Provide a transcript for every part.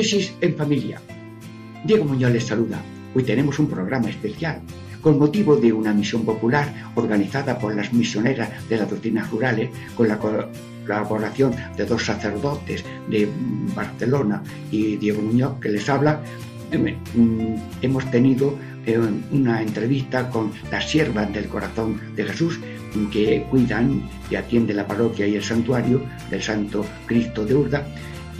Catequesis en familia. Diego Muñoz les saluda. Hoy tenemos un programa especial con motivo de una misión popular organizada por las misioneras de las doctrinas rurales con la colaboración de dos sacerdotes de Barcelona y Diego Muñoz que les habla. Mm, hemos tenido eh, una entrevista con las siervas del corazón de Jesús que cuidan y atienden la parroquia y el santuario del Santo Cristo de Urda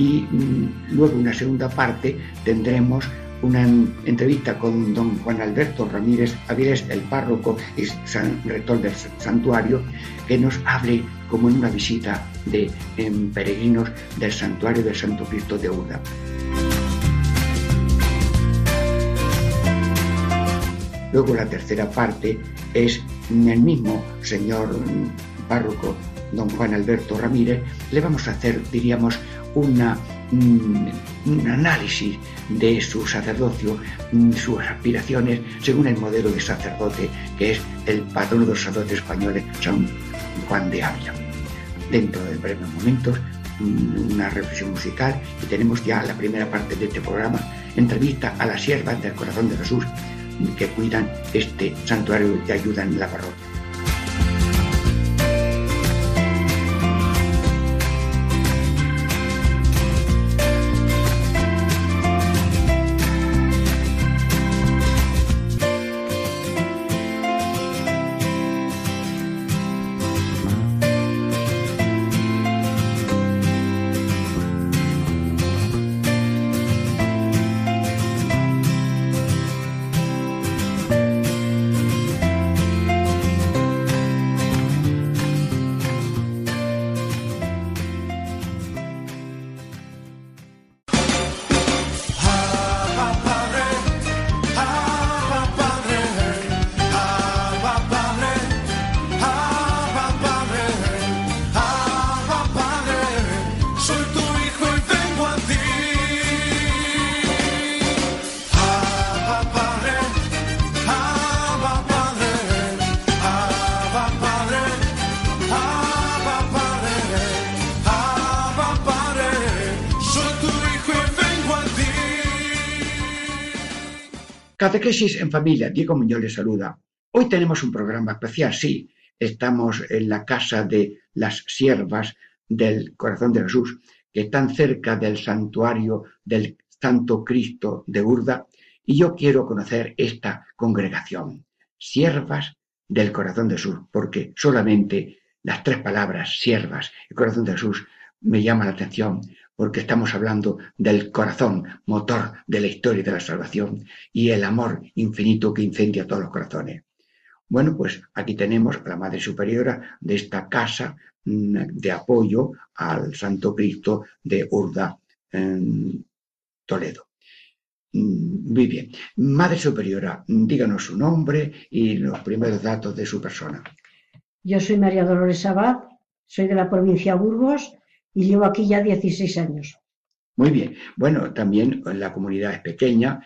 y mm, luego una segunda parte tendremos una entrevista con don Juan Alberto Ramírez Avilés, el párroco y san, rector del santuario, que nos hable como en una visita de peregrinos del santuario del Santo Cristo de Urda. Luego la tercera parte es el mismo señor párroco, don Juan Alberto Ramírez, le vamos a hacer, diríamos, una, mm, un análisis de su sacerdocio, mm, sus aspiraciones, según el modelo de sacerdote que es el patrono de los sacerdotes españoles, San Juan de Ávila. Dentro de breves momentos, mm, una reflexión musical y tenemos ya la primera parte de este programa, entrevista a las siervas del corazón de Jesús que cuidan este santuario y ayudan en la parroquia. Catequesis en familia, Diego Muñoz les saluda. Hoy tenemos un programa especial, sí, estamos en la casa de las siervas del corazón de Jesús, que están cerca del santuario del Santo Cristo de Urda, y yo quiero conocer esta congregación, siervas del corazón de Jesús, porque solamente las tres palabras, siervas y corazón de Jesús, me llama la atención, porque estamos hablando del corazón, motor de la historia de la salvación, y el amor infinito que incendia todos los corazones. Bueno, pues aquí tenemos a la Madre Superiora de esta casa mm, de apoyo al Santo Cristo de Urda, en Toledo. Mm, muy bien. Madre Superiora, díganos su nombre y los primeros datos de su persona. Yo soy María Dolores Abad, soy de la provincia de Burgos y llevo aquí ya 16 años. Muy bien. Bueno, también la comunidad es pequeña.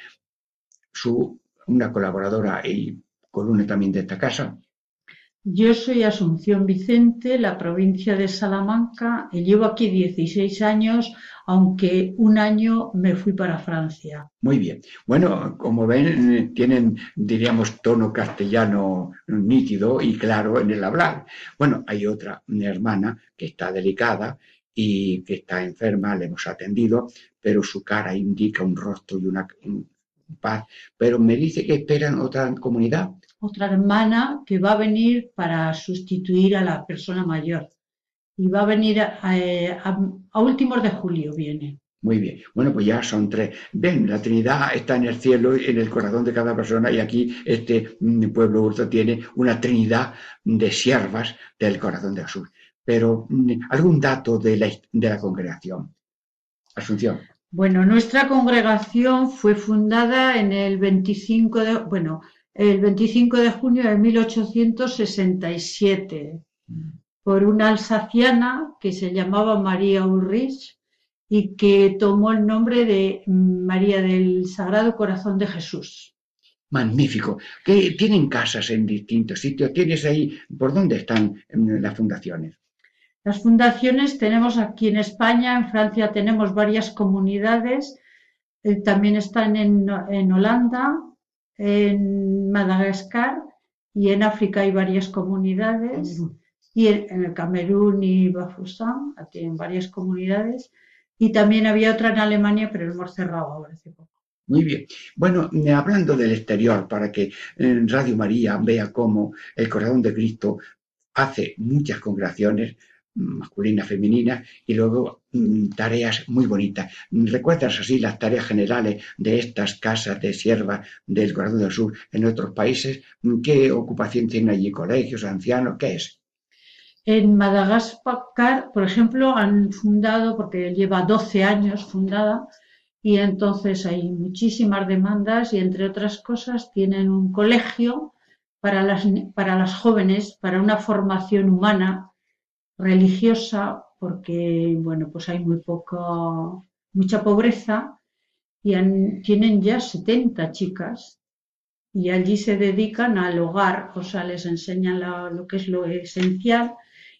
Su, una colaboradora y columna también de esta casa. Yo soy Asunción Vicente, la provincia de Salamanca, y llevo aquí 16 años, aunque un año me fui para Francia. Muy bien. Bueno, como ven, tienen, diríamos, tono castellano nítido y claro en el hablar. Bueno, hay otra hermana que está delicada y que está enferma, le hemos atendido, pero su cara indica un rostro y una paz. Pero me dice que esperan otra comunidad. Otra hermana que va a venir para sustituir a la persona mayor. Y va a venir a, últimos de julio, viene. Muy bien. Bueno, pues ya son tres. Ven, la Trinidad está en el cielo, en el corazón de cada persona, y aquí este mm, pueblo hurto tiene una Trinidad de siervas del corazón de Jesús pero mm, algún dato de la, de la congregación. Asunción. Bueno, nuestra congregación fue fundada en el 25 de, bueno, el 25 de junio de 1867 por una alsaciana que se llamaba María Ulrich y que tomó el nombre de María del Sagrado Corazón de Jesús. Magnífico. Que tienen casas en distintos sitios. ¿Tienes ahí por dónde están mm, las fundaciones? Las fundaciones tenemos aquí en España, en Francia tenemos varias comunidades, eh, también están en, en, Holanda, en Madagascar y en África hay varias comunidades y en, el Camerún y Bafusán tienen varias comunidades y también había otra en Alemania pero hemos cerrado ahora hace poco. Muy bien. Bueno, hablando del exterior, para que en Radio María vea cómo el Corazón de Cristo hace muchas congregaciones, masculina, femenina, y luego mm, tareas muy bonitas. ¿Recuerdas así las tareas generales de estas casas de sierva del Corazón del Sur en otros países? ¿Qué ocupación tienen allí? ¿Colegios, ancianos? ¿Qué es? En Madagascar, por ejemplo, han fundado, porque lleva 12 años fundada, y entonces hay muchísimas demandas y entre otras cosas tienen un colegio para las, para las jóvenes, para una formación humana religiosa porque, bueno, pues hay muy poco, mucha pobreza y tienen ya 70 chicas y allí se dedican al hogar, o sea, les enseñan lo que es lo esencial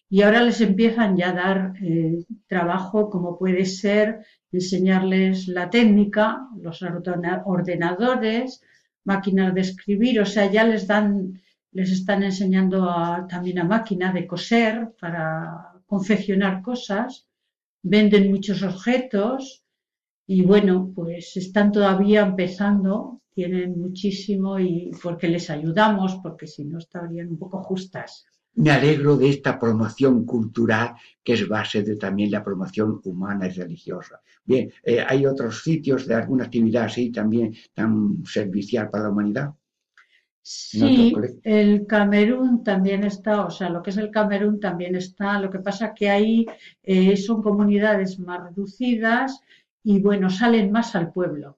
y ahora les empiezan ya a dar eh, trabajo como puede ser enseñarles la técnica, los ordenadores, máquinas de escribir, o sea, ya les dan les están enseñando también a máquina de coser para confeccionar cosas, venden muchos objetos y bueno, pues están todavía empezando, tienen muchísimo y porque les ayudamos, porque si no estarían un poco justas. Me alegro de esta promoción cultural que es base de también la promoción humana y religiosa. Bien, eh, ¿hay otros sitios de alguna actividad así también tan servicial para la humanidad? Sí, el Camerún también está, o sea, lo que es el Camerún también está, lo que pasa que ahí eh, son comunidades más reducidas y bueno, salen más al pueblo.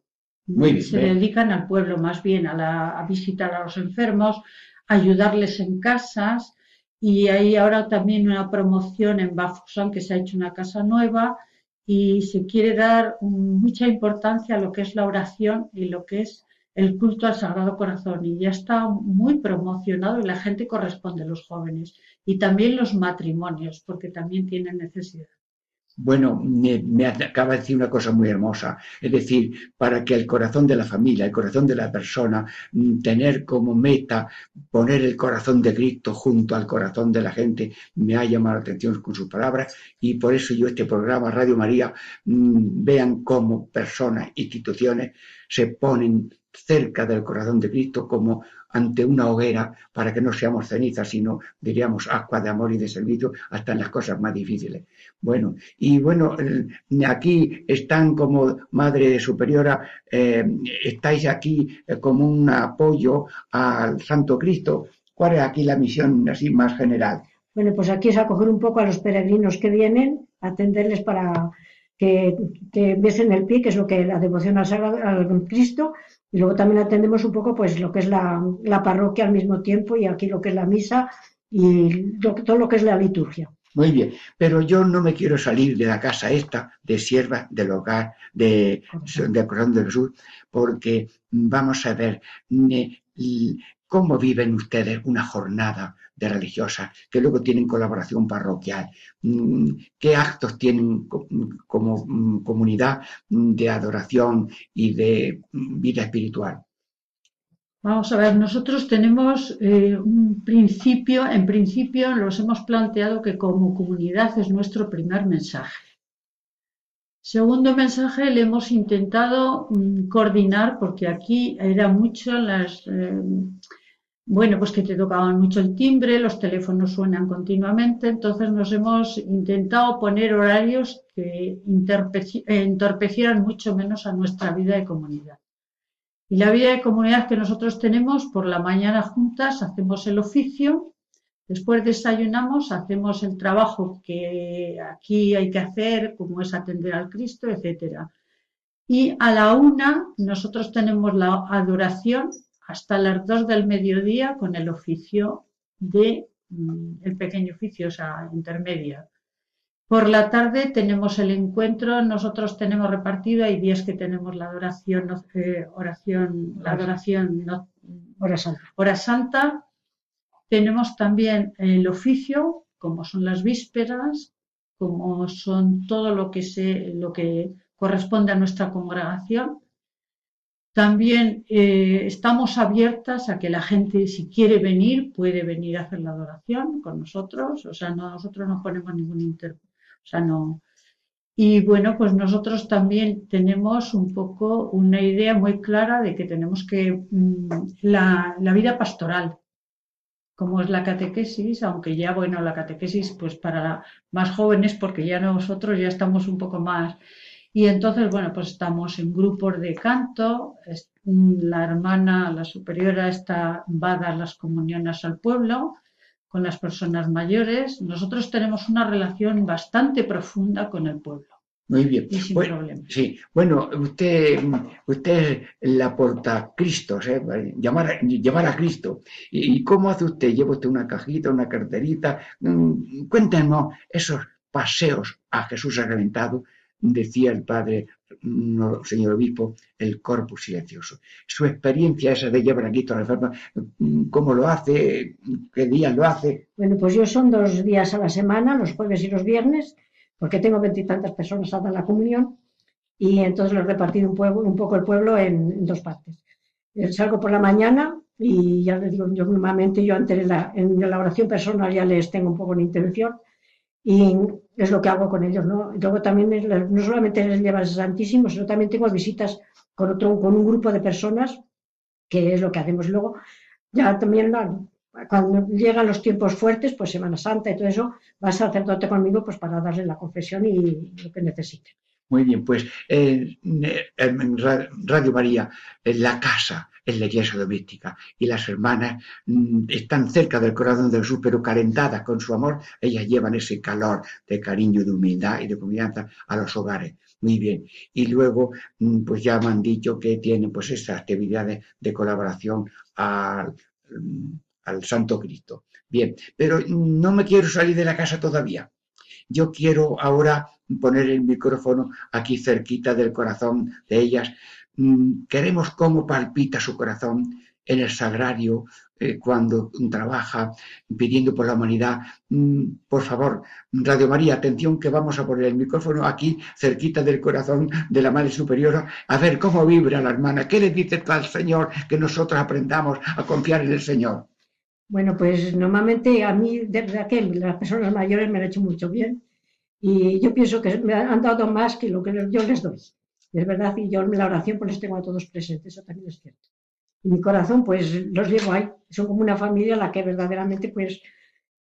Se dedican al pueblo más bien, a, visitar a los enfermos, ayudarles en casas. Y hay ahora también una promoción en Bafusán que se ha hecho una casa nueva y se quiere dar mucha importancia a lo que es la oración y lo que es el culto al Sagrado Corazón y ya está muy promocionado y la gente corresponde, los jóvenes, y también los matrimonios, porque también tienen necesidad. Bueno, me, acaba de decir una cosa muy hermosa, es decir, para que el corazón de la familia, el corazón de la persona, mm, tener como meta poner el corazón de Cristo junto al corazón de la gente, me ha llamado la atención con sus palabras y por eso yo este programa Radio María mm, vean cómo personas, instituciones se ponen cerca del corazón de Cristo como ante una hoguera para que no seamos cenizas, sino diríamos agua de amor y de servicio hasta en las cosas más difíciles. Bueno, y bueno, aquí están como Madre Superiora, eh, estáis aquí eh, como un apoyo al Santo Cristo. ¿Cuál es aquí la misión así más general? Bueno, pues aquí es acoger un poco a los peregrinos que vienen, atenderles para que, que besen el pie, que es lo que la devoción al, al Cristo, y luego también atendemos un poco pues lo que es la, parroquia al mismo tiempo y aquí lo que es la misa y todo lo que es la liturgia. Muy bien, pero yo no me quiero salir de la casa esta, de sierva, del hogar, de, de Corazón del Sur, porque vamos a ver, cómo viven ustedes una jornada de religiosas que luego tienen colaboración parroquial, mm, qué actos tienen como mm, comunidad de adoración y de mm, vida espiritual. Vamos a ver, nosotros tenemos eh, un principio, en principio nos hemos planteado que como comunidad es nuestro primer mensaje. Segundo mensaje, le hemos intentado coordinar, porque aquí era mucho las, eh, bueno, pues que te tocaban mucho el timbre, los teléfonos suenan continuamente, entonces nos hemos intentado poner horarios que entorpecieran mucho menos a nuestra vida de comunidad. Y la vida de comunidad que nosotros tenemos, por la mañana juntas hacemos el oficio, Después desayunamos, hacemos el trabajo que aquí hay que hacer, como es atender al Cristo, etcétera. Y a la una nosotros tenemos la adoración hasta las dos del mediodía con el oficio de mm, el pequeño oficio, o sea, intermedia. Por la tarde tenemos el encuentro, nosotros tenemos repartido, hay días que tenemos la adoración, eh, oración, la adoración, hora santa tenemos también el oficio, como son las vísperas, como son todo lo que, se, lo que corresponde a nuestra congregación. También eh, estamos abiertas a que la gente, si quiere venir, puede venir a hacer la adoración con nosotros. O sea, nosotros no ponemos ningún inter... O sea, no. Y bueno, pues nosotros también tenemos un poco una idea muy clara de que tenemos que mm, la vida pastoral, como es la catequesis, aunque ya, bueno, la catequesis pues para más jóvenes, porque ya nosotros ya estamos un poco más. Y entonces, bueno, pues estamos en grupos de canto, la hermana, la superiora está, va a dar las comuniones al pueblo con las personas mayores. Nosotros tenemos una relación bastante profunda con el pueblo. Muy bien. bueno, Sí, bueno, usted, usted la porta Cristo, ¿eh? llamar, llevar a Cristo. ¿Y cómo hace usted? ¿Lleva usted una cajita, una carterita? Mm, cuéntenos esos paseos a Jesús sacramentado, decía el padre, señor obispo, el corpus silencioso. Su experiencia esa de llevar a Cristo a la enferma, mm, ¿cómo lo hace? ¿Qué días lo hace? Bueno, pues yo son dos días a la semana, los jueves y los viernes porque tengo veintitantas personas a dar la comunión y entonces lo he repartido un, poco el pueblo en, dos partes. Eh, salgo por la mañana y ya les digo, yo normalmente yo antes en la, en la oración personal ya les tengo un poco de intervención y es lo que hago con ellos, ¿no? luego también no solamente les lleva el Santísimo, sino también tengo visitas con otro, con un grupo de personas, que es lo que hacemos luego. Ya también cuando llegan los tiempos fuertes, pues Semana Santa y todo eso, va a sacerdote conmigo pues para darle la confesión y lo que necesite. Muy bien, pues eh, en Radio María, la casa, en la iglesia doméstica, y las hermanas mm, están cerca del corazón de Jesús, pero calentadas con su amor, ellas llevan ese calor de cariño, de humildad y de confianza a los hogares. Muy bien. Y luego, mm, pues ya me han dicho que tienen pues esas actividades de colaboración al al Santo Cristo. Bien, pero no me quiero salir de la casa todavía. Yo quiero ahora poner el micrófono aquí cerquita del corazón de ellas. Mm, queremos cómo palpita su corazón en el sagrario eh, cuando trabaja pidiendo por la humanidad. Mm, por favor, Radio María, atención que vamos a poner el micrófono aquí cerquita del corazón de la Madre Superiora a ver cómo vibra la hermana. ¿Qué le dice al Señor que nosotros aprendamos a confiar en el Señor? Bueno, pues normalmente a mí, desde aquel, las personas mayores me han hecho mucho bien y yo pienso que me han dado más que lo que yo les doy. Es verdad, y yo en la oración pues les tengo a todos presentes, eso también es cierto. Y mi corazón pues los llevo ahí, son como una familia a la que verdaderamente pues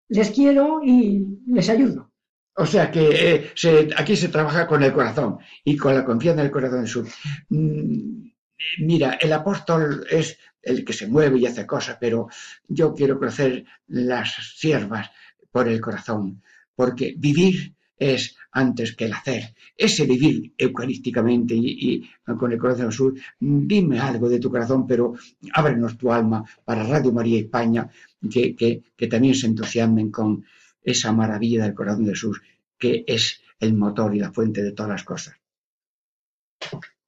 les quiero y les ayudo. O sea que eh, aquí se trabaja con el corazón y con la confianza del corazón de su. Mm, mira, el apóstol es el que se mueve y hace cosas, pero yo quiero conocer las siervas por el corazón, porque vivir es antes que el hacer. Ese vivir eucarísticamente y, con el corazón azul, dime algo de tu corazón, pero ábrenos tu alma para Radio María España, que, que también se entusiasmen con esa maravilla del corazón de Jesús, que es el motor y la fuente de todas las cosas.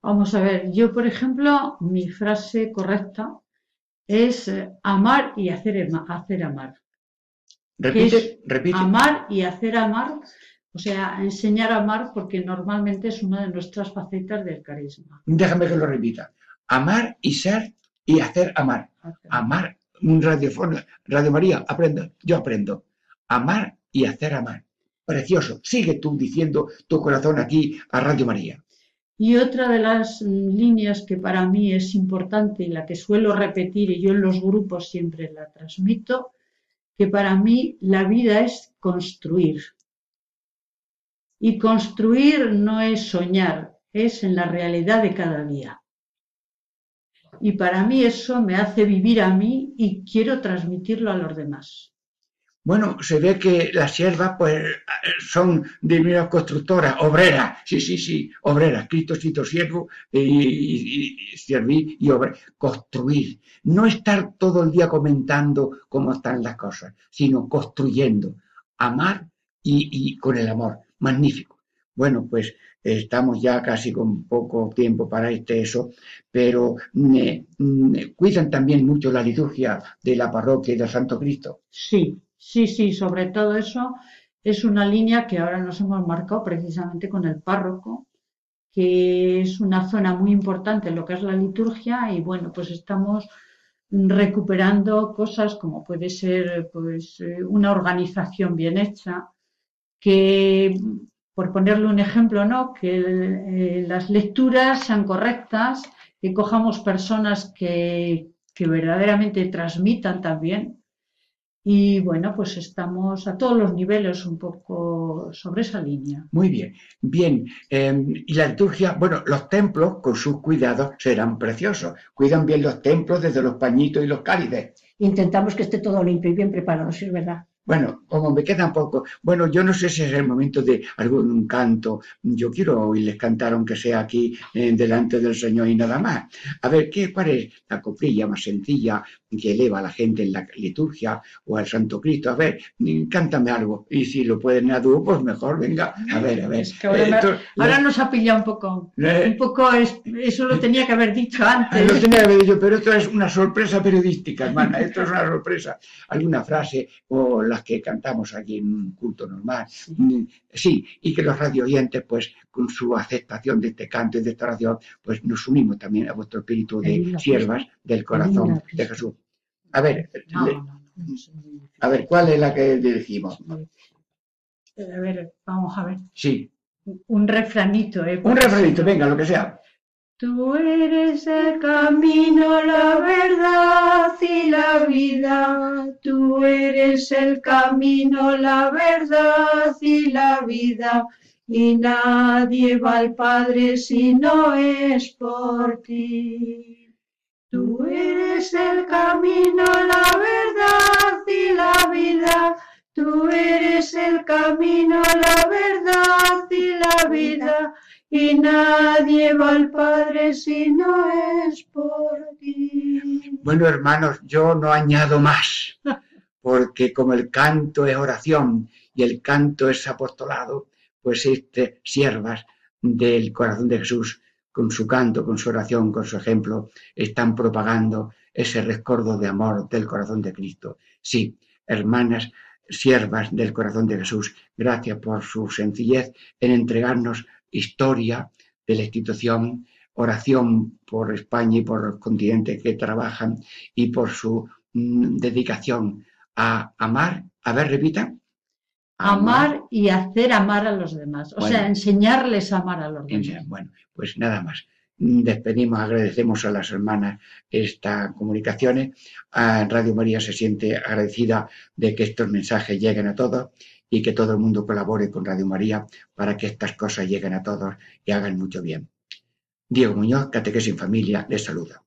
Vamos a ver, yo por ejemplo, mi frase correcta es eh, amar y hacer, hacer amar. Repite, repite. Amar y hacer amar, o sea, enseñar a amar porque normalmente es una de nuestras facetas del carisma. Déjame que lo repita. Amar y ser y hacer amar. Amar, un radiofono, Radio María, aprendo, yo aprendo. Amar y hacer amar. Precioso. Sigue tú diciendo tu corazón aquí a Radio María. Y otra de las líneas que para mí es importante y la que suelo repetir y yo en los grupos siempre la transmito, que para mí la vida es construir. Y construir no es soñar, es en la realidad de cada día. Y para mí eso me hace vivir a mí y quiero transmitirlo a los demás. Bueno, se ve que las siervas pues son divinas constructoras, obreras, sí, sí, sí, obreras, Cristo, Cristo, siervo y, y, servir y obrar, construir. No estar todo el día comentando cómo están las cosas, sino construyendo, amar y, y con el amor. Magnífico. Bueno, pues estamos ya casi con poco tiempo para este eso, pero me, me cuidan también mucho la liturgia de la parroquia y del Santo Cristo. Sí, sí, sí, sobre todo eso es una línea que ahora nos hemos marcado precisamente con el párroco, que es una zona muy importante en lo que es la liturgia y bueno, pues estamos recuperando cosas como puede ser pues eh, una organización bien hecha, que por ponerle un ejemplo, ¿no? que eh, las lecturas sean correctas, que cojamos personas que, que verdaderamente transmitan también. Y bueno, pues estamos a todos los niveles un poco sobre esa línea. Muy bien, bien. eh, y la liturgia, bueno, los templos con sus cuidados serán preciosos. Cuidan bien los templos desde los pañitos y los cálices. Intentamos que esté todo limpio y bien preparado, si es verdad. Bueno, como me quedan poco, bueno, yo no sé si es el momento de algún canto. Yo quiero oírles cantar, aunque sea aquí eh, delante del Señor y nada más. A ver, ¿qué, ¿cuál es la coplilla más sencilla que eleva a la gente en la liturgia o al Santo Cristo? A ver, cántame algo. Y si lo pueden a dúo, pues mejor, venga. A ver, a ver. Es que ahora, Eh, nos ha pillado un poco. Eh. Un poco, es- eso lo tenía que haber dicho Ah, antes. Lo tenía que haber dicho, pero esto es una sorpresa periodística, hermana. Esto es una sorpresa. Alguna frase o las que cantamos aquí en un culto normal. Sí, y que los radio oyentes, pues, con su aceptación de este canto y de esta oración, pues nos unimos también a vuestro espíritu de siervas del corazón de. Jesús. A ver, No, le- a ver, ¿cuál es la que dirigimos? Eh, A ver, vamos a ver. Sí, Un refranito, ¿eh? un refranito, venga, lo que sea. Tú eres el camino, la verdad y la vida. Tú eres el camino, la verdad y la vida. Y nadie va al Padre si no es por ti. Tú eres el camino, la verdad y la vida. Tú eres el camino, la verdad y la vida. Y nadie va al Padre si no es por ti. Bueno, hermanos, yo no añado más, porque como el canto es oración y el canto es apostolado, pues este siervas del corazón de Jesús, con su canto, con su oración, con su ejemplo, están propagando ese rescordo de amor del corazón de Cristo. Sí, hermanas, siervas del corazón de Jesús, gracias por su sencillez en entregarnos historia de la institución, oración por España y por los continentes que trabajan y por su mm, dedicación a amar. A ver, repita. Amar y hacer amar a los demás. O Bueno. sea, enseñarles a amar a los demás. Bueno, pues nada más. Despedimos, agradecemos a las hermanas estas comunicaciones. A Radio María se siente agradecida de que estos mensajes lleguen a todos y que todo el mundo colabore con Radio María para que estas cosas lleguen a todos y hagan mucho bien. Diego Muñoz, Catequesis en Familia, les saluda.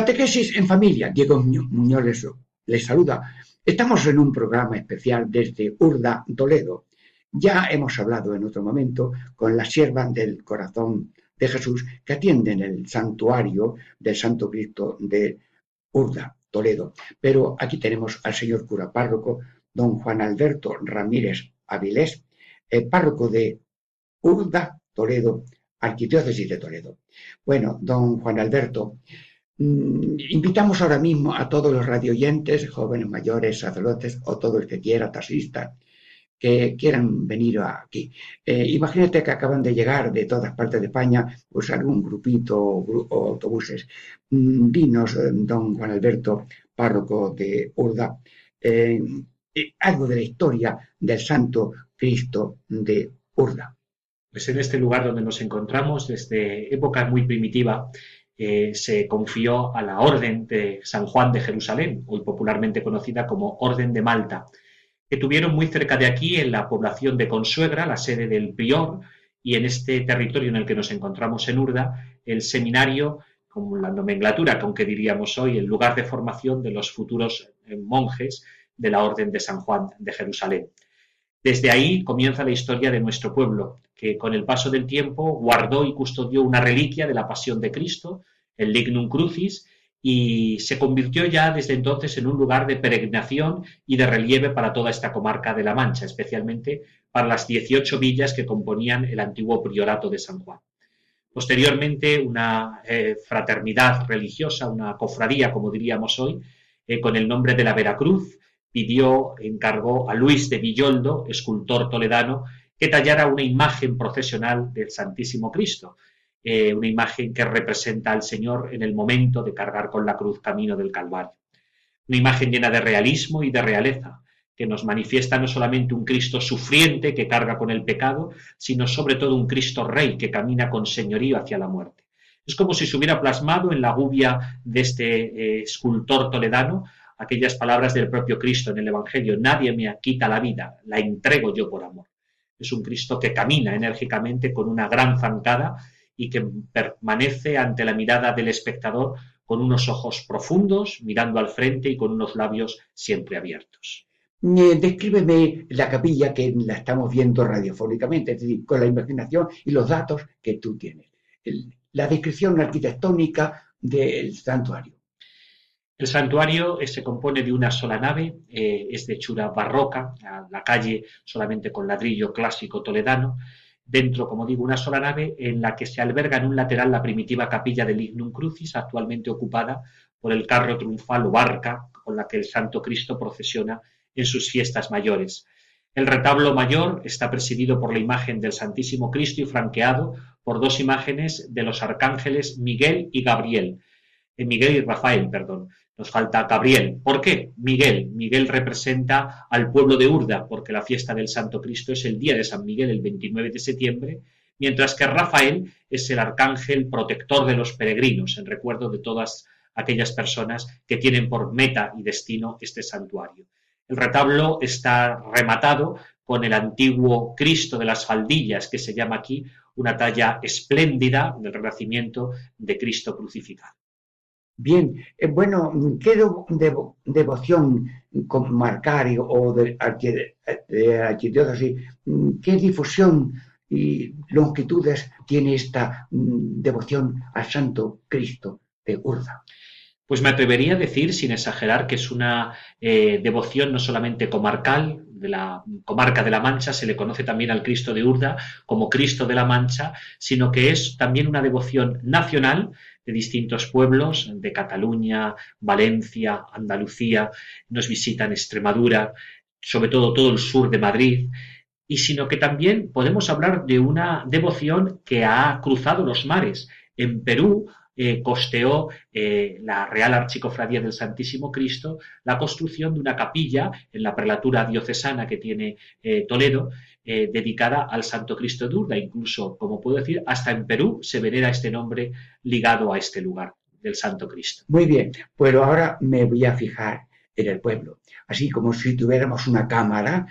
Catequesis en familia. Diego Muñoz les, saluda. Estamos en un programa especial desde Urda, Toledo. Ya hemos hablado en otro momento con las siervas del corazón de Jesús que atienden el santuario del Santo Cristo de Urda, Toledo. Pero aquí tenemos al señor cura párroco, don Juan Alberto Ramírez Avilés, el párroco de Urda, Toledo, Arquidiócesis de Toledo. Bueno, don Juan Alberto, invitamos ahora mismo a todos los radioyentes, jóvenes, mayores, sacerdotes o todo el que quiera, taxista, que quieran venir aquí. Eh, imagínate que acaban de llegar de todas partes de España, pues algún grupito o, autobuses. Mm, Dinos, eh, don Juan Alberto, párroco de Urda, eh, algo de la historia del Santo Cristo de Urda. Pues en este lugar donde nos encontramos, desde época muy primitiva, se confió a la Orden de San Juan de Jerusalén, hoy popularmente conocida como Orden de Malta, que tuvieron muy cerca de aquí, en la población de Consuegra, la sede del prior, y en este territorio en el que nos encontramos en Urda, el seminario, con la nomenclatura con que diríamos hoy, el lugar de formación de los futuros eh, monjes de la Orden de San Juan de Jerusalén. Desde ahí comienza la historia de nuestro pueblo, que con el paso del tiempo guardó y custodió una reliquia de la pasión de Cristo, el Lignum Crucis, y se convirtió ya desde entonces en un lugar de peregrinación y de relieve para toda esta comarca de La Mancha, especialmente para las 18 villas que componían el antiguo priorato de San Juan. Posteriormente, una eh, fraternidad religiosa, una cofradía, como diríamos hoy, eh, con el nombre de la Veracruz, pidió, encargó a Luis de Villoldo, escultor toledano, que tallara una imagen procesional del Santísimo Cristo, eh, una imagen que representa al Señor en el momento de cargar con la cruz camino del Calvario. Una imagen llena de realismo y de realeza, que nos manifiesta no solamente un Cristo sufriente que carga con el pecado, sino sobre todo un Cristo Rey que camina con señorío hacia la muerte. Es como si se hubiera plasmado en la gubia de este eh, escultor toledano aquellas palabras del propio Cristo en el Evangelio. Nadie me quita la vida, la entrego yo por amor. Es un Cristo que camina enérgicamente con una gran zancada y que permanece ante la mirada del espectador con unos ojos profundos, mirando al frente y con unos labios siempre abiertos. Eh, descríbeme la capilla que la estamos viendo radiofónicamente, es decir, con la imaginación y los datos que tú tienes. La descripción arquitectónica del santuario. El santuario eh, se compone de una sola nave, eh, es de hechura barroca, la calle solamente con ladrillo clásico toledano. Dentro, como digo, una sola nave en la que se alberga en un lateral la primitiva capilla del Ignum Crucis, actualmente ocupada por el carro triunfal o barca con la que el Santo Cristo procesiona en sus fiestas mayores. El retablo mayor está presidido por la imagen del Santísimo Cristo y franqueado por dos imágenes de los arcángeles Miguel y Gabriel. Eh, Miguel y Rafael, perdón. Nos falta Gabriel. ¿Por qué? Miguel. Miguel representa al pueblo de Urda, porque la fiesta del Santo Cristo es el día de San Miguel, el 29 de septiembre, mientras que Rafael es el arcángel protector de los peregrinos, en recuerdo de todas aquellas personas que tienen por meta y destino este santuario. El retablo está rematado con el antiguo Cristo de las faldillas, que se llama aquí una talla espléndida del Renacimiento de Cristo crucificado. Bien, eh, bueno, ¿qué devo- devo- devoción comarcal y- o de, de mm, qué difusión y longitudes tiene esta mm, devoción al Santo Cristo de Urda? Pues me atrevería a decir, sin exagerar, que es una eh, devoción no solamente comarcal, de la comarca de la Mancha, se le conoce también al Cristo de Urda como Cristo de la Mancha, sino que es también una devoción nacional de distintos pueblos, de Cataluña, Valencia, Andalucía, nos visitan Extremadura, sobre todo todo el sur de Madrid, y sino que también podemos hablar de una devoción que ha cruzado los mares. En Perú eh, costeó eh, la Real Archicofradía del Santísimo Cristo la construcción de una capilla en la prelatura diocesana que tiene eh, Toledo, eh, dedicada al Santo Cristo de Urda. Incluso, como puedo decir, hasta en Perú se venera este nombre ligado a este lugar del Santo Cristo. Muy bien, pero ahora me voy a fijar en el pueblo, así como si tuviéramos una cámara,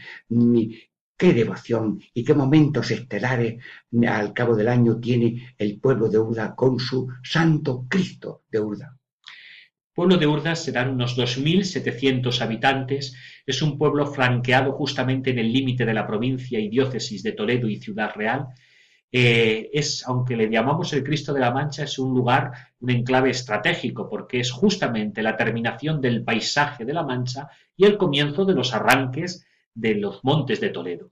qué devoción y qué momentos estelares al cabo del año tiene el pueblo de Urda con su Santo Cristo de Urda. Pueblo de Urda serán unos 2.700 habitantes. Es un pueblo flanqueado justamente en el límite de la provincia y diócesis de Toledo y Ciudad Real. Eh, es, aunque le llamamos el Cristo de la Mancha, es un lugar, un enclave estratégico, porque es justamente la terminación del paisaje de la Mancha y el comienzo de los arranques de los montes de Toledo.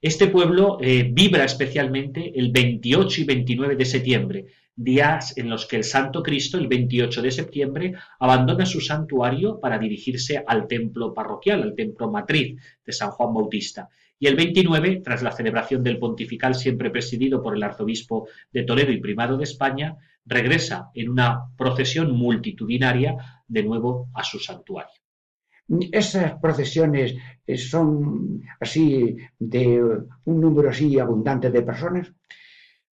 Este pueblo eh, vibra especialmente el 28 y 29 de septiembre, días en los que el Santo Cristo, el 28 de septiembre, abandona su santuario para dirigirse al templo parroquial, al templo matriz de San Juan Bautista. Y el 29, tras la celebración del pontifical siempre presidido por el arzobispo de Toledo y primado de España, regresa en una procesión multitudinaria de nuevo a su santuario. Esas procesiones eh, son así de un número así abundante de personas.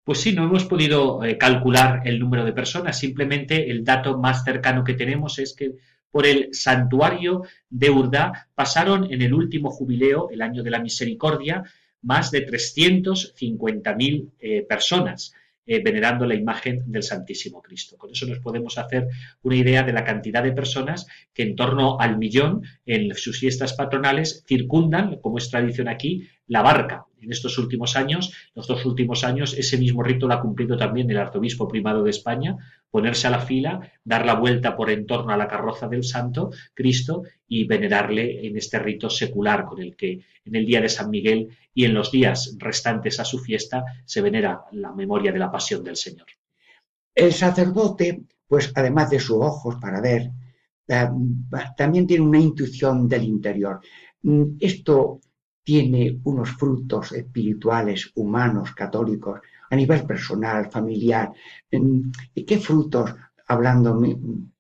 Pues sí, no hemos podido eh, calcular el número de personas, simplemente el dato más cercano que tenemos es que por el santuario de Urda pasaron en el último jubileo, el año de la misericordia, más de 350.000 eh, personas eh, venerando la imagen del Santísimo Cristo. Con eso nos podemos hacer una idea de la cantidad de personas que en torno al millón en sus fiestas patronales circundan, como es tradición aquí, la barca. En estos últimos años, los dos últimos años, ese mismo rito lo ha cumplido también el arzobispo primado de España, ponerse a la fila, dar la vuelta por en torno a la carroza del Santo Cristo y venerarle en este rito secular con el que en el día de San Miguel y en los días restantes a su fiesta se venera la memoria de la pasión del Señor. El sacerdote, pues además de sus ojos para ver, eh, también tiene una intuición del interior. Mm, Esto tiene unos frutos espirituales, humanos, católicos, a nivel personal, familiar. ¿Y qué frutos, hablando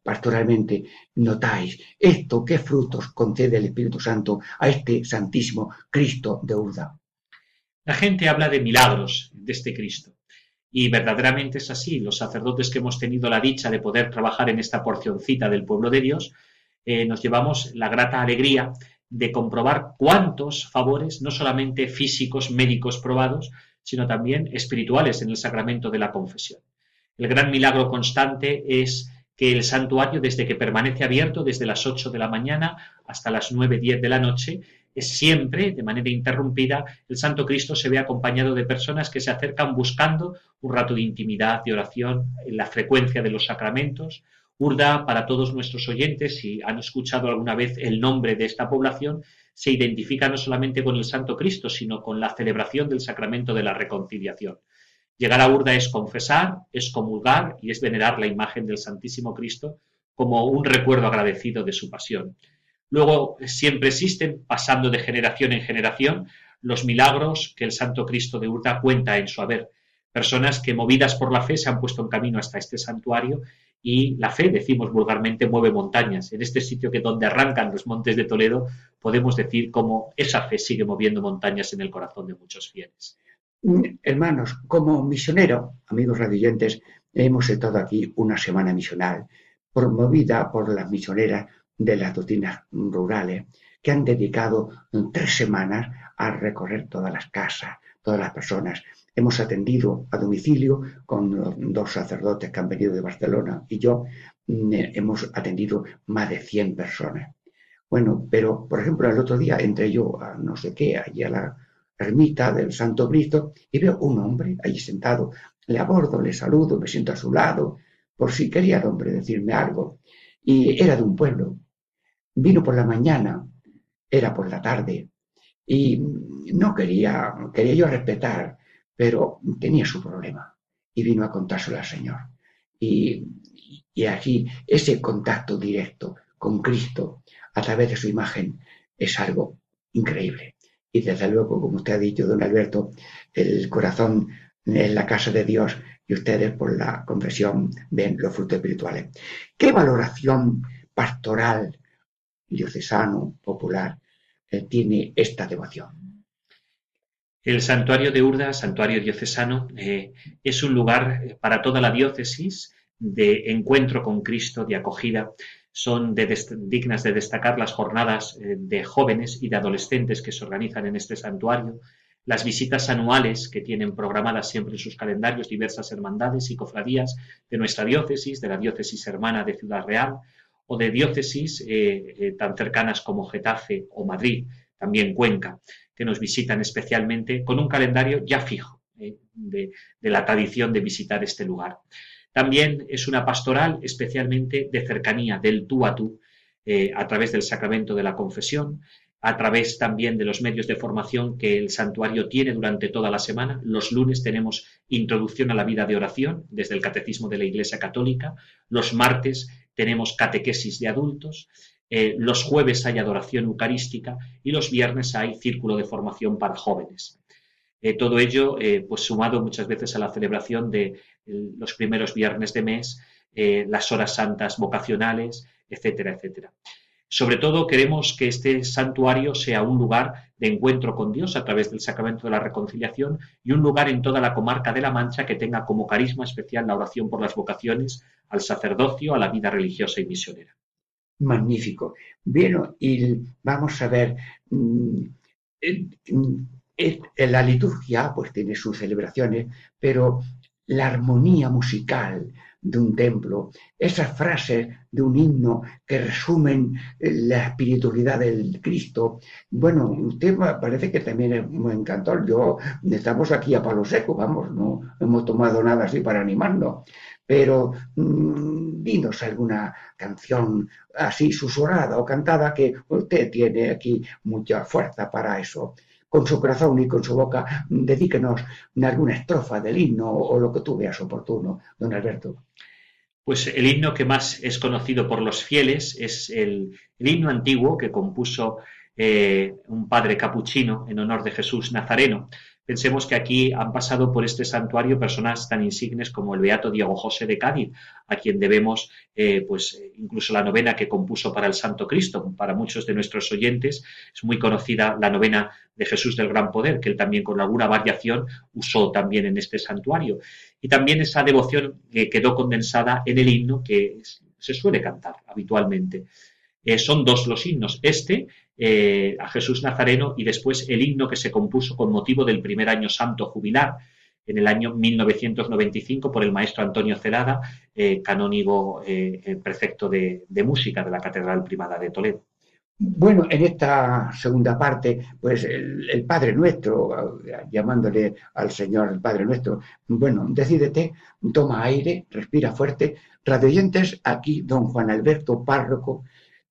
pastoralmente, notáis? ¿Esto qué frutos concede el Espíritu Santo a este Santísimo Cristo de Urda? La gente habla de milagros de este Cristo. Y verdaderamente es así. Los sacerdotes que hemos tenido la dicha de poder trabajar en esta porcioncita del pueblo de Dios, eh, nos llevamos la grata alegría de comprobar cuántos favores, no solamente físicos, médicos probados, sino también espirituales en el sacramento de la confesión. El gran milagro constante es que el santuario, desde que permanece abierto, desde las 8 de la mañana hasta las 9, 10 de la noche, es siempre, de manera interrumpida, el Santo Cristo se ve acompañado de personas que se acercan buscando un rato de intimidad, de oración, en la frecuencia de los sacramentos. Urda, para todos nuestros oyentes, si han escuchado alguna vez el nombre de esta población, se identifica no solamente con el Santo Cristo, sino con la celebración del sacramento de la reconciliación. Llegar a Urda es confesar, es comulgar y es venerar la imagen del Santísimo Cristo como un recuerdo agradecido de su pasión. Luego siempre existen, pasando de generación en generación, los milagros que el Santo Cristo de Urda cuenta en su haber. Personas que movidas por la fe se han puesto en camino hasta este santuario y la fe, decimos vulgarmente, mueve montañas. En este sitio que donde arrancan los montes de Toledo, podemos decir cómo esa fe sigue moviendo montañas en el corazón de muchos fieles. Hermanos, como misionero, amigos radioyentes, hemos estado aquí una semana misional, promovida por las misioneras de las doctrinas rurales, que han dedicado tres semanas a recorrer todas las casas, todas las personas. Hemos atendido a domicilio con dos sacerdotes que han venido de Barcelona y yo mm, hemos atendido más de 100 personas. Bueno, pero por ejemplo el otro día entré yo a no sé qué, allí a la ermita del Santo Cristo y veo un hombre allí sentado. Le abordo, le saludo, me siento a su lado, por si quería el hombre decirme algo. Y era de un pueblo. Vino por la mañana, era por la tarde, y no quería, quería yo respetar, pero tenía su problema. Y vino a contárselo al Señor. Y, y aquí ese contacto directo con Cristo a través de su imagen es algo increíble. Y desde luego, como usted ha dicho, don Alberto, el corazón en la casa de Dios y ustedes por la confesión ven los frutos espirituales. ¿Qué valoración pastoral, diocesano, popular, tiene esta devoción? El santuario de Urda, santuario diocesano, eh, es un lugar eh, para toda la diócesis de encuentro con Cristo, de acogida. Son dignas de destacar las jornadas eh, de jóvenes y de adolescentes que se organizan en este santuario, las visitas anuales que tienen programadas siempre en sus calendarios diversas hermandades y cofradías de nuestra diócesis, de la diócesis hermana de Ciudad Real o de diócesis eh, eh, tan cercanas como Getafe o Madrid, también Cuenca, que nos visitan especialmente con un calendario ya fijo eh, de, de la tradición de visitar este lugar. También es una pastoral especialmente de cercanía, del tú a tú, a través del sacramento de la confesión, a través también de los medios de formación que el santuario tiene durante toda la semana. Los lunes tenemos introducción a la vida de oración desde el Catecismo de la Iglesia Católica. Los martes tenemos catequesis de adultos. Eh, los jueves hay adoración eucarística y los viernes hay círculo de formación para jóvenes. Eh, todo ello, eh, pues sumado muchas veces a la celebración de los primeros viernes de mes, las horas santas vocacionales, etcétera, etcétera. Sobre todo queremos que este santuario sea un lugar de encuentro con Dios a través del sacramento de la reconciliación y un lugar en toda la comarca de La Mancha que tenga como carisma especial la oración por las vocaciones al sacerdocio, a la vida religiosa y misionera. Magnífico. Bueno, y vamos a ver, mm, eh, mm, eh, en la liturgia pues tiene sus celebraciones, pero la armonía musical de un templo, esas frases de un himno que resumen eh, la espiritualidad del Cristo. Bueno, usted pa- parece que también es muy encantador. Yo, estamos aquí a palo seco, vamos, no hemos tomado nada así para animarnos. Pero mm, dinos alguna canción así susurrada o cantada que usted tiene aquí mucha fuerza para eso. Con su corazón y con su boca, dedíquenos alguna estrofa del himno o lo que tú veas oportuno, don Alberto. Pues el himno que más es conocido por los fieles es el, el himno antiguo que compuso eh, un padre capuchino en honor de Jesús Nazareno, Pensemos que aquí han pasado por este santuario personas tan insignes como el beato Diego José de Cádiz, a quien debemos eh, pues incluso la novena que compuso para el Santo Cristo. Para muchos de nuestros oyentes es muy conocida la novena de Jesús del Gran Poder, que él también con alguna variación usó también en este santuario. Y también esa devoción que quedó condensada en el himno que se suele cantar habitualmente. Eh, son dos los himnos, este eh, a Jesús Nazareno y después el himno que se compuso con motivo del primer año santo jubilar en el año 1995 por el maestro Antonio Cerada, eh, canónigo prefecto de, música de la Catedral Primada de Toledo. Bueno, en esta segunda parte, pues el, Padre Nuestro, llamándole al Señor el Padre Nuestro, bueno, decídete, toma aire, respira fuerte. Radioyentes, aquí don Juan Alberto Párroco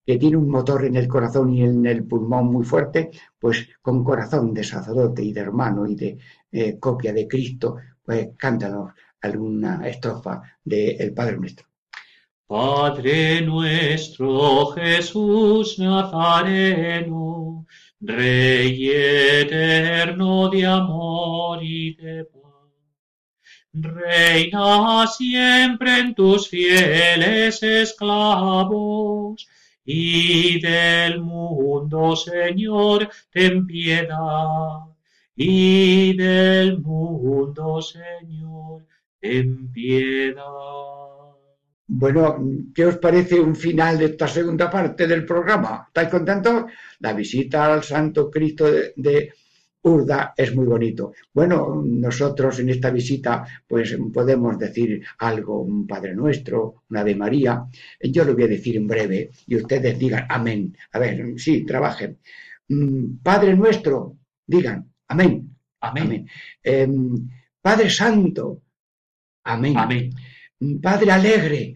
que tiene un motor en el corazón y en el pulmón muy fuerte, pues con corazón de sacerdote y de hermano y de eh, copia de Cristo, pues cántanos alguna estrofa del El Padre Nuestro. Padre nuestro Jesús Nazareno, Rey eterno de amor y de paz. Reina siempre en tus fieles esclavos, y del mundo, Señor, ten piedad. Y del mundo, Señor, ten piedad. Bueno, ¿qué os parece un final de esta segunda parte del programa? ¿Estáis contentos? La visita al Santo Cristo de, de Urda es muy bonito. Bueno, nosotros en esta visita pues podemos decir algo, un Padre Nuestro, una Ave María. Yo lo voy a decir en breve y ustedes digan amén. A ver, sí, trabajen. Mm, Padre Nuestro, digan amén. Amén. Eh, Padre Santo, amén. Amén. Padre Alegre,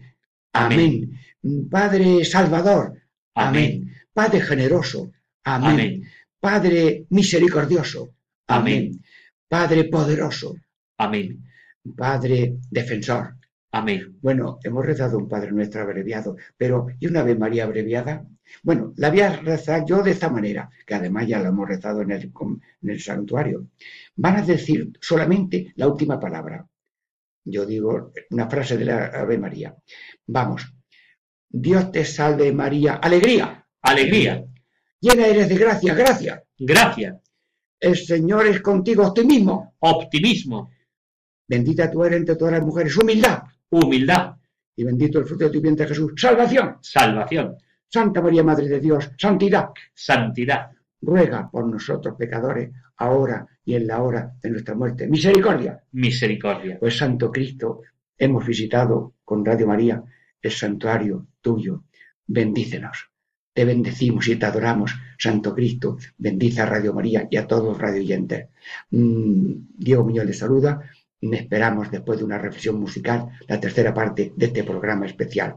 amén. amén. Padre Salvador, amén. amén. Padre Generoso, amén. Padre misericordioso. Amén. Padre poderoso. Amén. Padre defensor. Amén. Bueno, hemos rezado un Padre Nuestro abreviado, pero ¿y una Ave María abreviada? Bueno, la voy a rezar yo de esta manera, que además ya la hemos rezado en el, en el santuario. Van a decir solamente la última palabra. Yo digo una frase de la Ave María. Vamos. Dios te salve María. Alegría. Alegría. Llena eres de gracia, gracia. Gracia. El Señor es contigo, optimismo. Optimismo. Bendita tú eres entre todas las mujeres, humildad. Humildad. Y bendito el fruto de tu vientre, Jesús. Salvación. Salvación. Santa María, Madre de Dios. Santidad. Santidad. Ruega por nosotros pecadores, ahora y en la hora de nuestra muerte. Misericordia. Misericordia. Pues Santo Cristo, hemos visitado con Radio María el santuario tuyo. Bendícenos. Te bendecimos y te adoramos, Santo Cristo. Bendice a Radio María y a todos los radioyentes. Mm, Diego Muñoz les saluda. Esperamos, después de una reflexión musical, la tercera parte de este programa especial.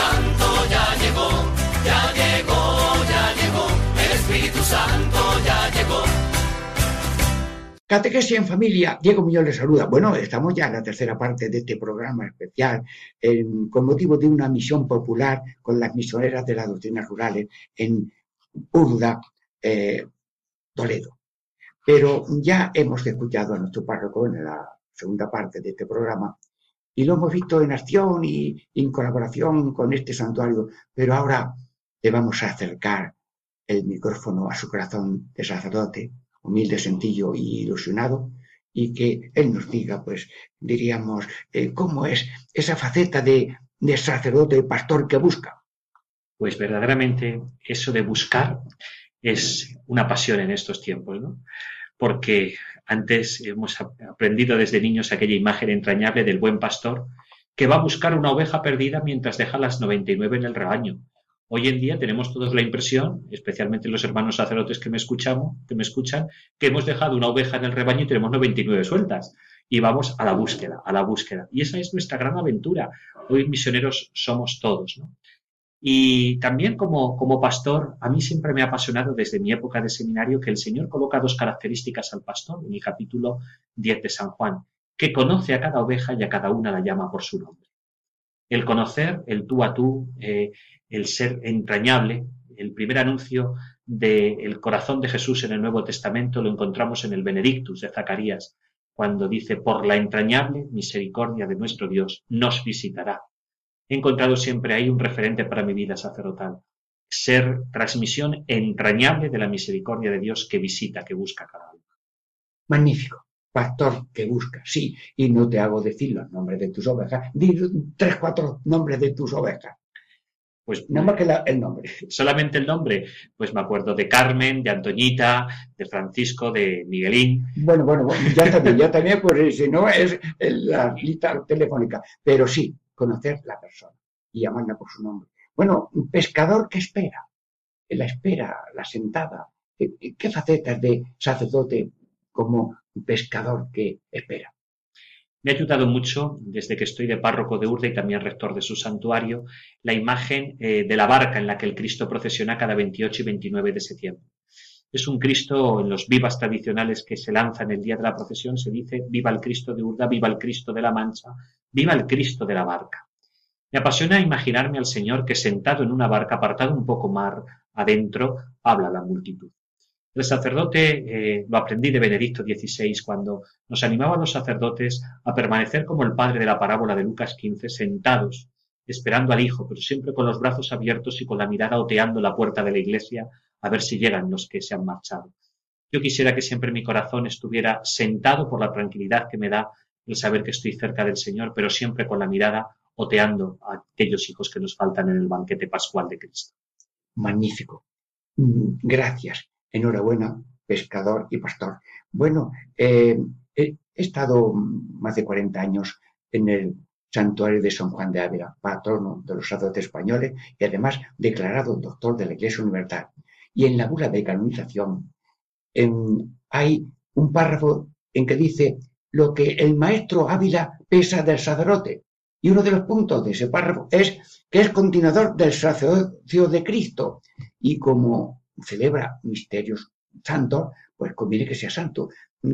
Santo ya llegó, ya llegó, ya llegó, el Espíritu Santo ya llegó. Catequesis en familia, Diego Muñoz les saluda. Bueno, estamos ya en la tercera parte de este programa especial en- con motivo de una misión popular con las misioneras de las doctrinas rurales en Urda, eh, Toledo. Pero ya hemos escuchado a nuestro párroco en la segunda parte de este programa y lo hemos visto en acción y en colaboración con este santuario. Pero ahora le vamos a acercar el micrófono a su corazón de sacerdote, humilde, sencillo y ilusionado, y que él nos diga, pues, diríamos, eh, cómo es esa faceta de, de sacerdote y pastor que busca. Pues verdaderamente eso de buscar es una pasión en estos tiempos, ¿no? Porque antes hemos ap- aprendido desde niños aquella imagen entrañable del buen pastor que va a buscar una oveja perdida mientras deja las 99 en el rebaño. Hoy en día tenemos todos la impresión, especialmente los hermanos sacerdotes que me escuchamos, que me escuchan, que hemos dejado una oveja en el rebaño y tenemos 99 sueltas. Y vamos a la búsqueda, a la búsqueda. Y esa es nuestra gran aventura. Hoy misioneros somos todos, ¿no? Y también como, como pastor, a mí siempre me ha apasionado desde mi época de seminario que el Señor coloca dos características al pastor en el capítulo 10 de San Juan, que conoce a cada oveja y a cada una la llama por su nombre. El conocer, el tú a tú, eh, el ser entrañable, el primer anuncio del corazón de Jesús en el Nuevo Testamento lo encontramos en el Benedictus de Zacarías, cuando dice, por la entrañable misericordia de nuestro Dios nos visitará. He encontrado siempre ahí un referente para mi vida sacerdotal. Ser transmisión entrañable de la misericordia de Dios que visita, que busca cada alma. Magnífico. Pastor que busca, sí, y no te hago decir los nombres de tus ovejas, di tres, cuatro nombres de tus ovejas, Pues nada más que la- el nombre. solamente el nombre, pues me acuerdo de Carmen, de Antoñita, de Francisco, de Miguelín. Bueno, bueno, bueno, ya también, ya también, pues si no es la lista telefónica, pero sí, conocer la persona y llamarla por su nombre. Bueno, un pescador que espera, la espera, la sentada, ¿qué, facetas de sacerdote como pescador que espera? Me ha ayudado mucho, desde que estoy de párroco de Urde y también rector de su santuario, la imagen eh, de la barca en la que el Cristo procesiona cada 28 y 29 de septiembre. Es un Cristo, en los vivas tradicionales que se lanzan el día de la procesión, se dice viva el Cristo de Urda, viva el Cristo de la Mancha, viva el Cristo de la barca. Me apasiona imaginarme al Señor que sentado en una barca, apartado un poco mar adentro, habla a la multitud. El sacerdote, eh, lo aprendí de Benedicto XVI, cuando nos animaba a los sacerdotes a permanecer como el padre de la parábola de Lucas 15, sentados, esperando al Hijo, pero siempre con los brazos abiertos y con la mirada oteando la puerta de la iglesia a ver si llegan los que se han marchado. Yo quisiera que siempre mi corazón estuviera sentado por la tranquilidad que me da el saber que estoy cerca del Señor, pero siempre con la mirada oteando a aquellos hijos que nos faltan en el banquete pascual de Cristo. Magnífico. Mm, Gracias. Enhorabuena, pescador y pastor. Bueno, eh, he, estado más de 40 años en el santuario de San Juan de Ávila, patrono de los sacerdotes españoles y además declarado doctor de la Iglesia Universal. Y en la bula de canonización hay un párrafo en que dice lo que el maestro Ávila pesa del sacerdote. Y uno de los puntos de ese párrafo es que es continuador del sacerdocio de Cristo. Y como celebra misterios santos, pues conviene que sea santo.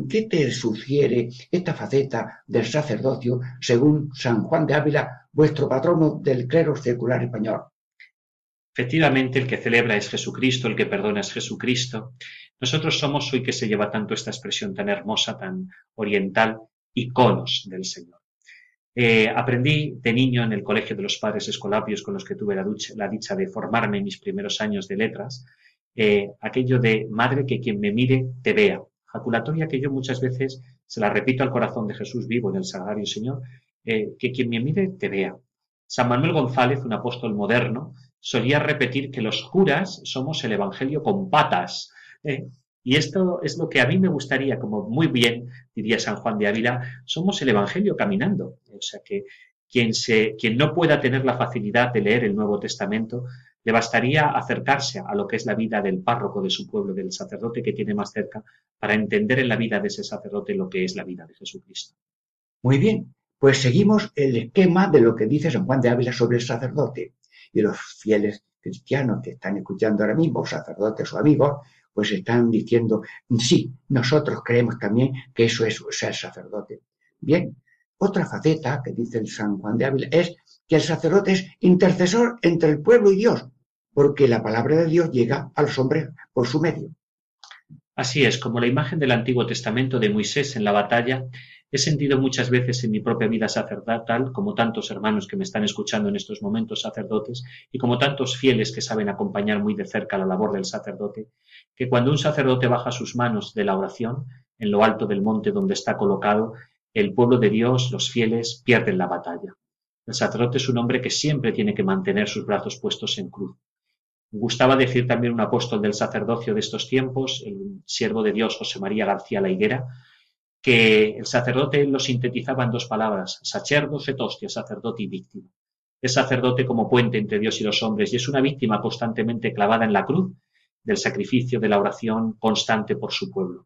¿Qué te sugiere esta faceta del sacerdocio según San Juan de Ávila, vuestro patrono del clero secular español? Efectivamente, el que celebra es Jesucristo, el que perdona es Jesucristo. Nosotros somos hoy que se lleva tanto esta expresión tan hermosa, tan oriental, iconos del Señor. Eh, aprendí de niño en el colegio de los padres escolapios con los que tuve la, ducha- la dicha de formarme en mis primeros años de letras, eh, aquello de madre que quien me mire te vea. Jaculatoria que yo muchas veces se la repito al corazón de Jesús vivo en el Sagrario Señor, eh, que quien me mire te vea. San Manuel González, un apóstol moderno, solía repetir que los curas somos el Evangelio con patas. ¿eh? Y esto es lo que a mí me gustaría, como muy bien diría San Juan de Ávila, somos el Evangelio caminando. O sea que quien, se, quien no pueda tener la facilidad de leer el Nuevo Testamento, le bastaría acercarse a lo que es la vida del párroco de su pueblo, del sacerdote que tiene más cerca, para entender en la vida de ese sacerdote lo que es la vida de Jesucristo. Muy bien, pues seguimos el esquema de lo que dice San Juan de Ávila sobre el sacerdote. Y los fieles cristianos que están escuchando ahora mismo, sacerdotes o amigos, pues están diciendo, sí, nosotros creemos también que eso es ser sacerdote. Bien, otra faceta que dice el San Juan de Ávila es que el sacerdote es intercesor entre el pueblo y Dios, porque la palabra de Dios llega a los hombres por su medio. Así es, como la imagen del Antiguo Testamento de Moisés en la batalla, He sentido muchas veces en mi propia vida sacerdotal, como tantos hermanos que me están escuchando en estos momentos sacerdotes, y como tantos fieles que saben acompañar muy de cerca la labor del sacerdote, que cuando un sacerdote baja sus manos de la oración, en lo alto del monte donde está colocado, el pueblo de Dios, los fieles, pierden la batalla. El sacerdote es un hombre que siempre tiene que mantener sus brazos puestos en cruz. Gustaba decir también un apóstol del sacerdocio de estos tiempos, el siervo de Dios José María García La Higuera, que el sacerdote lo sintetizaba en dos palabras, sacerdote, hostia, sacerdote y víctima. Es sacerdote como puente entre Dios y los hombres y es una víctima constantemente clavada en la cruz del sacrificio, de la oración constante por su pueblo.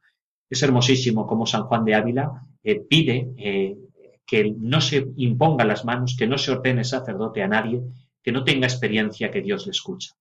Es hermosísimo como San Juan de Ávila eh, pide eh, que no se imponga las manos, que no se ordene sacerdote a nadie, que no tenga experiencia que Dios le escucha.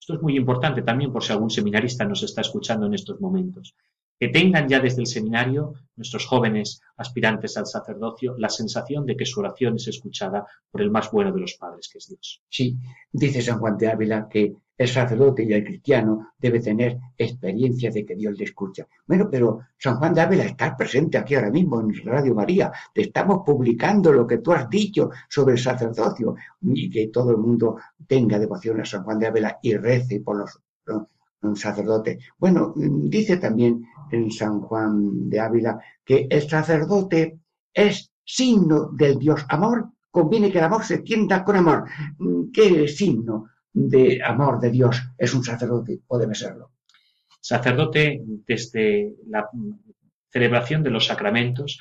Esto es muy importante también por si algún seminarista nos está escuchando en estos momentos que tengan ya desde el seminario nuestros jóvenes aspirantes al sacerdocio la sensación de que su oración es escuchada por el más bueno de los padres, que es Dios. Sí, dice San Juan de Ávila que el sacerdote y el cristiano debe tener experiencia de que Dios le escucha. Bueno, pero San Juan de Ávila está presente aquí ahora mismo en Radio María. Te estamos publicando lo que tú has dicho sobre el sacerdocio y que todo el mundo tenga devoción a San Juan de Ávila y rece por los un sacerdote. Bueno, dice también en San Juan de Ávila que el sacerdote es signo del Dios amor. Conviene que el amor se tienda con amor. ¿Qué signo de amor de Dios es un sacerdote o debe serlo? Sacerdote desde la celebración de los sacramentos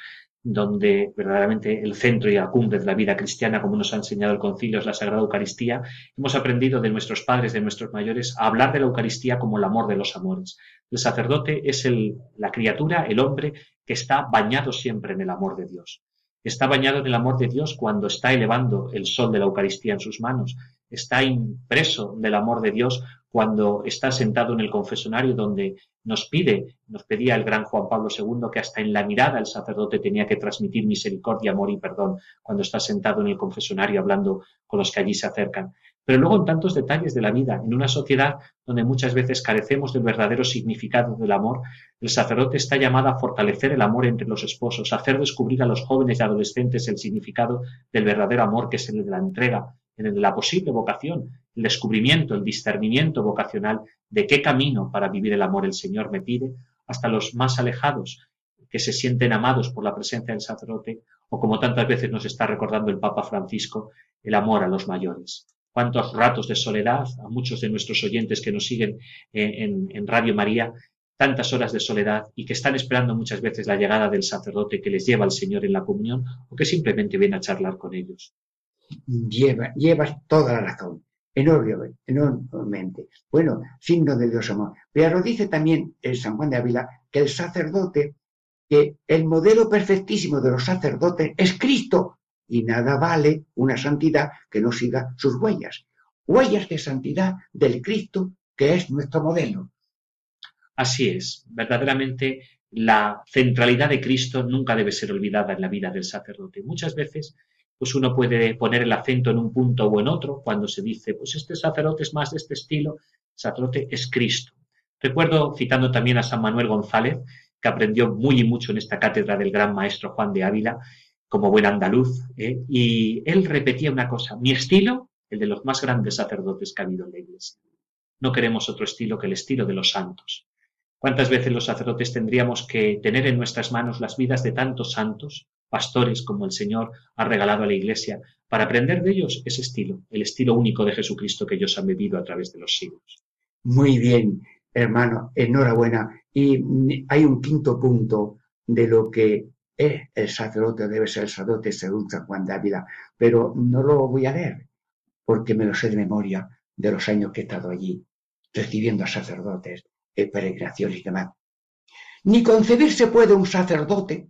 donde verdaderamente el centro y la cumbre de la vida cristiana, como nos ha enseñado el concilio, es la Sagrada Eucaristía, hemos aprendido de nuestros padres, de nuestros mayores, a hablar de la Eucaristía como el amor de los amores. El sacerdote es el, la criatura, el hombre, que está bañado siempre en el amor de Dios. Está bañado en el amor de Dios cuando está elevando el sol de la Eucaristía en sus manos. Está impreso del amor de Dios cuando está sentado en el confesonario donde nos pide, nos pedía el gran Juan Pablo II que hasta en la mirada el sacerdote tenía que transmitir misericordia, amor y perdón cuando está sentado en el confesonario hablando con los que allí se acercan. Pero luego en tantos detalles de la vida, en una sociedad donde muchas veces carecemos del verdadero significado del amor, el sacerdote está llamado a fortalecer el amor entre los esposos, a hacer descubrir a los jóvenes y adolescentes el significado del verdadero amor que es el de la entrega, en la posible vocación, el descubrimiento, el discernimiento vocacional de qué camino para vivir el amor el Señor me pide, hasta los más alejados que se sienten amados por la presencia del sacerdote, o como tantas veces nos está recordando el Papa Francisco, el amor a los mayores. Cuántos ratos de soledad, a muchos de nuestros oyentes que nos siguen en, Radio María, tantas horas de soledad y que están esperando muchas veces la llegada del sacerdote que les lleva al Señor en la comunión o que simplemente viene a charlar con ellos lleva, toda la razón, enormemente, enormemente. Bueno, signo de Dios amor. Pero dice también el San Juan de Ávila que el sacerdote, que el modelo perfectísimo de los sacerdotes es Cristo y nada vale una santidad que no siga sus huellas. Huellas de santidad del Cristo que es nuestro modelo. Así es, verdaderamente la centralidad de Cristo nunca debe ser olvidada en la vida del sacerdote. Muchas veces pues uno puede poner el acento en un punto o en otro cuando se dice, pues este sacerdote es más de este estilo, sacerdote es Cristo. Recuerdo, citando también a San Manuel González, que aprendió muy y mucho en esta cátedra del gran maestro Juan de Ávila, como buen andaluz, ¿eh? y él repetía una cosa, mi estilo, el de los más grandes sacerdotes que ha habido en la iglesia. No queremos otro estilo que el estilo de los santos. ¿Cuántas veces los sacerdotes tendríamos que tener en nuestras manos las vidas de tantos santos pastores como el Señor ha regalado a la Iglesia, para aprender de ellos ese estilo, el estilo único de Jesucristo que ellos han vivido a través de los siglos. Muy bien, hermano, enhorabuena. Y hay un quinto punto de lo que es el sacerdote, debe ser el sacerdote según San Juan de Ávila, pero no lo voy a leer porque me lo sé de memoria de los años que he estado allí, recibiendo a sacerdotes, en peregrinaciones y demás. Ni concebirse puede un sacerdote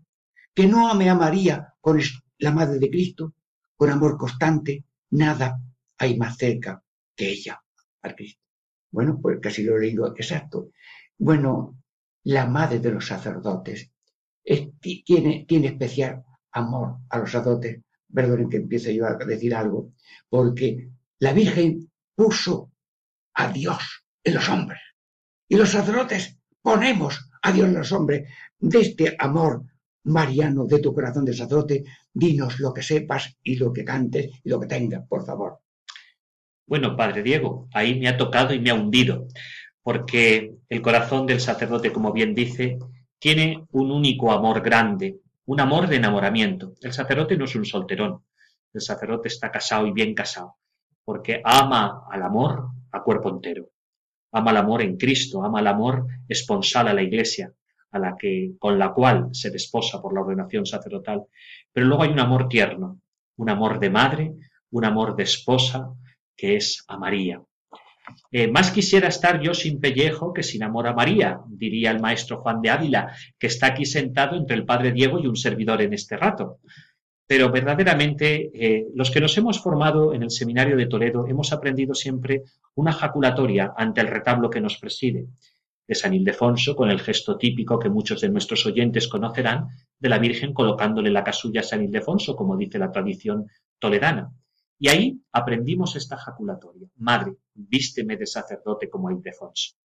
que no ame a María con la Madre de Cristo, con amor constante, nada hay más cerca que ella, al Cristo. Bueno, pues casi lo he leído exacto. Bueno, la Madre de los sacerdotes tiene, tiene especial amor a los sacerdotes. Perdonen que empiece yo a decir algo, porque la Virgen puso a Dios en los hombres. Y los sacerdotes ponemos a Dios en los hombres de este amor mariano de tu corazón de sacerdote, dinos lo que sepas y lo que cantes y lo que tengas, por favor. Bueno, Padre Diego, ahí me ha tocado y me ha hundido, porque el corazón del sacerdote, como bien dice, tiene un único amor grande, un amor de enamoramiento. El sacerdote no es un solterón, el sacerdote está casado y bien casado, porque ama al amor a cuerpo entero. Ama el amor en Cristo, ama el amor esponsal a la Iglesia, a la que, con la cual se desposa por la ordenación sacerdotal. Pero luego hay un amor tierno, un amor de madre, un amor de esposa, que es a María. Eh, más quisiera estar yo sin pellejo que sin amor a María, diría el maestro Juan de Ávila, que está aquí sentado entre el padre Diego y un servidor en este rato. Pero verdaderamente eh, los que nos hemos formado en el seminario de Toledo hemos aprendido siempre una jaculatoria ante el retablo que nos preside, de San Ildefonso, con el gesto típico que muchos de nuestros oyentes conocerán, de la Virgen colocándole la casulla a San Ildefonso, como dice la tradición toledana. Y ahí aprendimos esta jaculatoria. Madre, vísteme de sacerdote como Ildefonso.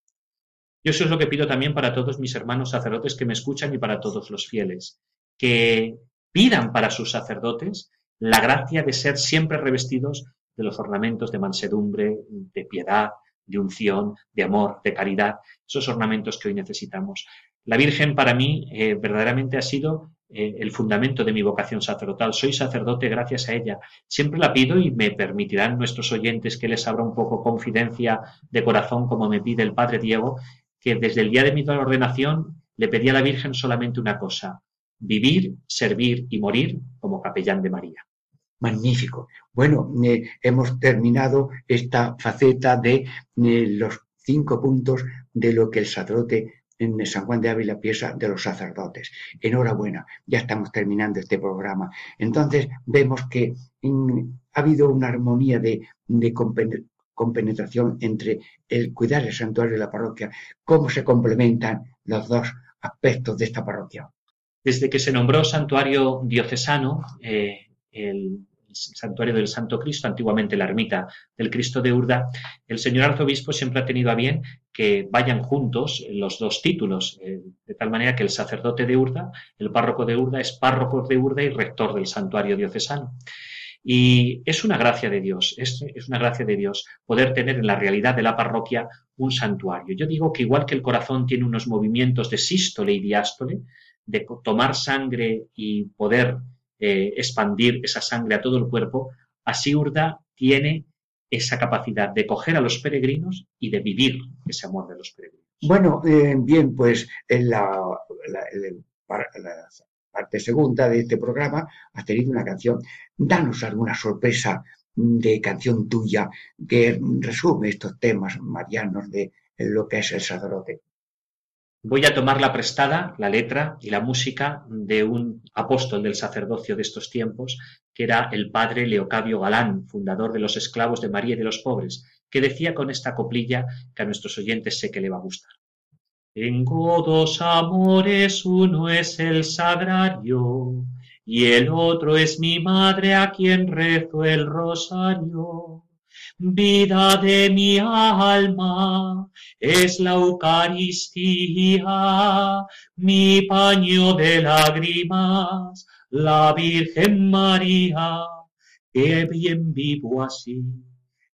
Y eso es lo que pido también para todos mis hermanos sacerdotes que me escuchan y para todos los fieles, que pidan para sus sacerdotes la gracia de ser siempre revestidos de los ornamentos de mansedumbre, de piedad, de unción, de amor, de caridad, esos ornamentos que hoy necesitamos. La Virgen para mí eh, verdaderamente ha sido eh, el fundamento de mi vocación sacerdotal. Soy sacerdote gracias a ella. Siempre la pido y me permitirán nuestros oyentes que les abra un poco confidencia de corazón, como me pide el Padre Diego, que desde el día de mi ordenación le pedí a la Virgen solamente una cosa, vivir, servir y morir como capellán de María. Magnífico. Bueno, eh, hemos terminado esta faceta de eh, los cinco puntos de lo que el sacerdote en San Juan de Ávila piensa de los sacerdotes. Enhorabuena, ya estamos terminando este programa. Entonces vemos que mm, ha habido una armonía de, de compen- compenetración entre el cuidar el santuario de la parroquia, cómo se complementan los dos aspectos de esta parroquia. Desde que se nombró santuario diocesano, eh, el santuario del Santo Cristo, antiguamente la ermita del Cristo de Urda, el señor arzobispo siempre ha tenido a bien que vayan juntos los dos títulos, eh, de tal manera que el sacerdote de Urda, el párroco de Urda, es párroco de Urda y rector del santuario diocesano. Y es una gracia de Dios, es, es una gracia de Dios poder tener en la realidad de la parroquia un santuario. Yo digo que igual que el corazón tiene unos movimientos de sístole y diástole, de tomar sangre y poder eh, expandir esa sangre a todo el cuerpo, así Urda tiene esa capacidad de coger a los peregrinos y de vivir ese amor de los peregrinos. Bueno, eh, bien, pues en la, la- parte segunda de este programa has tenido una canción. Danos alguna sorpresa de canción tuya que resume estos temas marianos de lo que es el sacerdote. Voy a tomar la prestada, la letra y la música de un apóstol del sacerdocio de estos tiempos, que era el padre Leocabio Galán, fundador de los esclavos de María y de los pobres, que decía con esta coplilla que a nuestros oyentes sé que le va a gustar. Tengo dos amores, uno es el sagrario y el otro es mi madre a quien rezo el rosario. Vida de mi alma es la Eucaristía, mi paño de lágrimas, la Virgen María, que bien vivo así.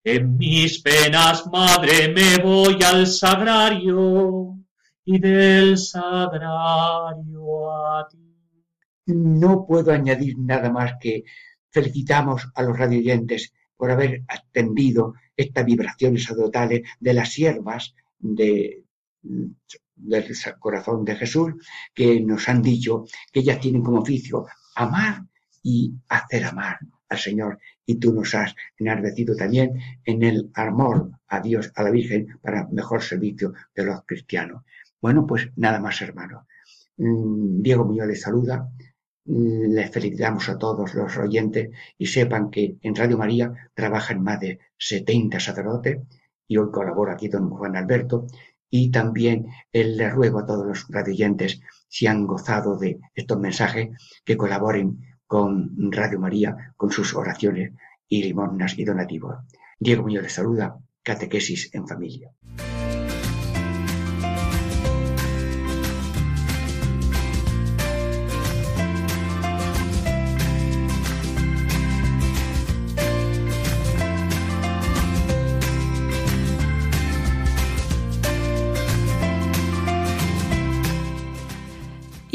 En mis penas, madre, me voy al sagrario y del sagrario a ti. No puedo añadir nada más que felicitamos a los radioyentes por haber atendido estas vibraciones sacerdotales de las siervas de, del corazón de Jesús, que nos han dicho que ellas tienen como oficio amar y hacer amar al Señor. Y tú nos has enardecido también en el amor a Dios, a la Virgen, para mejor servicio de los cristianos. Bueno, pues nada más, hermano. Mm, Diego Muñoz les saluda. Les felicitamos a todos los oyentes y sepan que en Radio María trabajan más de 70 sacerdotes y hoy colabora aquí don Juan Alberto y también eh, le ruego a todos los radioyentes si han gozado de estos mensajes que colaboren con Radio María con sus oraciones y limosnas y donativos. Diego Muñoz les saluda, catequesis en familia.